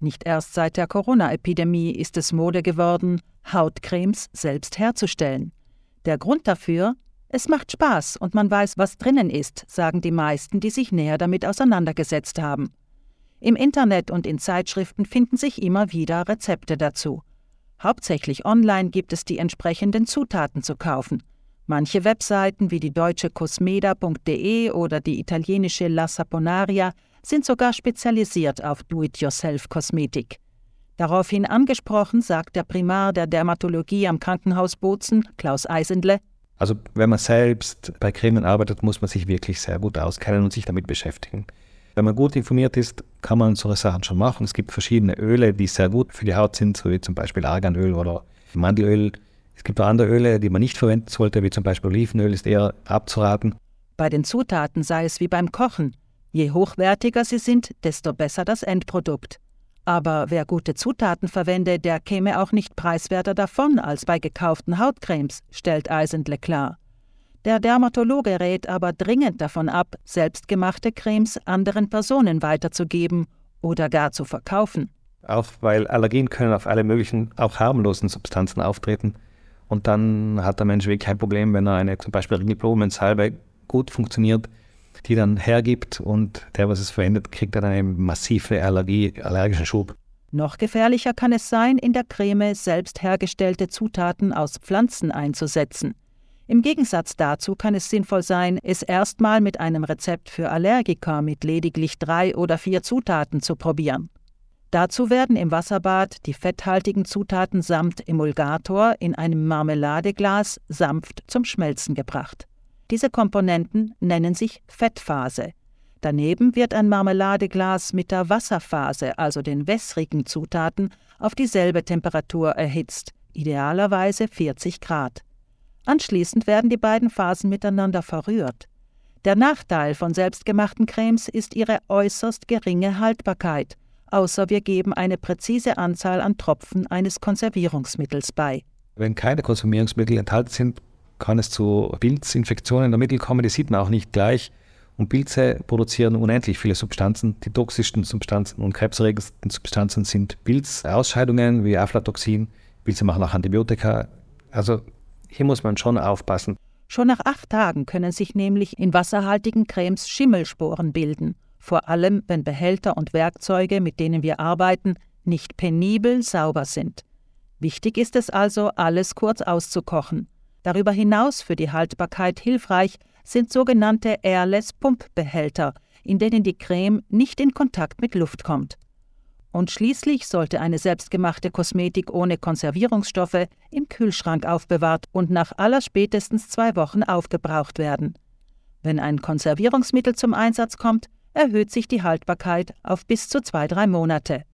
Nicht erst seit der Corona-Epidemie ist es Mode geworden, Hautcremes selbst herzustellen. Der Grund dafür? Es macht Spaß und man weiß, was drinnen ist, sagen die meisten, die sich näher damit auseinandergesetzt haben. Im Internet und in Zeitschriften finden sich immer wieder Rezepte dazu. Hauptsächlich online gibt es die entsprechenden Zutaten zu kaufen. Manche Webseiten wie die deutsche cosmeda.de oder die italienische La Saponaria sind sogar spezialisiert auf Do-it-yourself-Kosmetik. Daraufhin angesprochen, sagt der Primar der Dermatologie am Krankenhaus Bozen, Klaus Eisendle, also wenn man selbst bei Cremen arbeitet, muss man sich wirklich sehr gut auskennen und sich damit beschäftigen. Wenn man gut informiert ist, kann man solche Sachen schon machen. Es gibt verschiedene Öle, die sehr gut für die Haut sind, so wie zum Beispiel Arganöl oder Mandelöl. Es gibt auch andere Öle, die man nicht verwenden sollte, wie zum Beispiel Olivenöl, ist eher abzuraten. Bei den Zutaten sei es wie beim Kochen. Je hochwertiger sie sind, desto besser das Endprodukt. Aber wer gute Zutaten verwende, der käme auch nicht preiswerter davon als bei gekauften Hautcremes, stellt Eisendle klar. Der Dermatologe rät aber dringend davon ab, selbstgemachte Cremes anderen Personen weiterzugeben oder gar zu verkaufen. Auch weil Allergien können auf alle möglichen, auch harmlosen Substanzen auftreten. Und dann hat der Mensch wirklich kein Problem, wenn er eine zum Beispiel Ringelblumensalbe gut funktioniert, die dann hergibt und der, was es verwendet, kriegt dann eine massive Allergie, allergischen Schub. Noch gefährlicher kann es sein, in der Creme selbst hergestellte Zutaten aus Pflanzen einzusetzen. Im Gegensatz dazu kann es sinnvoll sein, es erstmal mit einem Rezept für Allergiker mit lediglich drei oder vier Zutaten zu probieren. Dazu werden im Wasserbad die fetthaltigen Zutaten samt Emulgator in einem Marmeladeglas sanft zum Schmelzen gebracht. Diese Komponenten nennen sich Fettphase. Daneben wird ein Marmeladeglas mit der Wasserphase, also den wässrigen Zutaten, auf dieselbe Temperatur erhitzt, idealerweise 40 Grad. Anschließend werden die beiden Phasen miteinander verrührt. Der Nachteil von selbstgemachten Cremes ist ihre äußerst geringe Haltbarkeit, außer wir geben eine präzise Anzahl an Tropfen eines Konservierungsmittels bei. Wenn keine Konservierungsmittel enthalten sind, kann es zu Pilzinfektionen der Mittel kommen, die sieht man auch nicht gleich. Und Pilze produzieren unendlich viele Substanzen. Die toxischsten Substanzen und krebserregendsten Substanzen sind Pilzausscheidungen wie Aflatoxin. Pilze machen auch Antibiotika. Also hier muss man schon aufpassen. Schon nach acht Tagen können sich nämlich in wasserhaltigen Cremes Schimmelsporen bilden. Vor allem, wenn Behälter und Werkzeuge, mit denen wir arbeiten, nicht penibel sauber sind. Wichtig ist es also, alles kurz auszukochen. Darüber hinaus für die Haltbarkeit hilfreich sind sogenannte Airless-Pumpbehälter, in denen die Creme nicht in Kontakt mit Luft kommt. Und schließlich sollte eine selbstgemachte Kosmetik ohne Konservierungsstoffe im Kühlschrank aufbewahrt und nach allerspätestens zwei Wochen aufgebraucht werden. Wenn ein Konservierungsmittel zum Einsatz kommt, erhöht sich die Haltbarkeit auf bis zu zwei, drei Monate.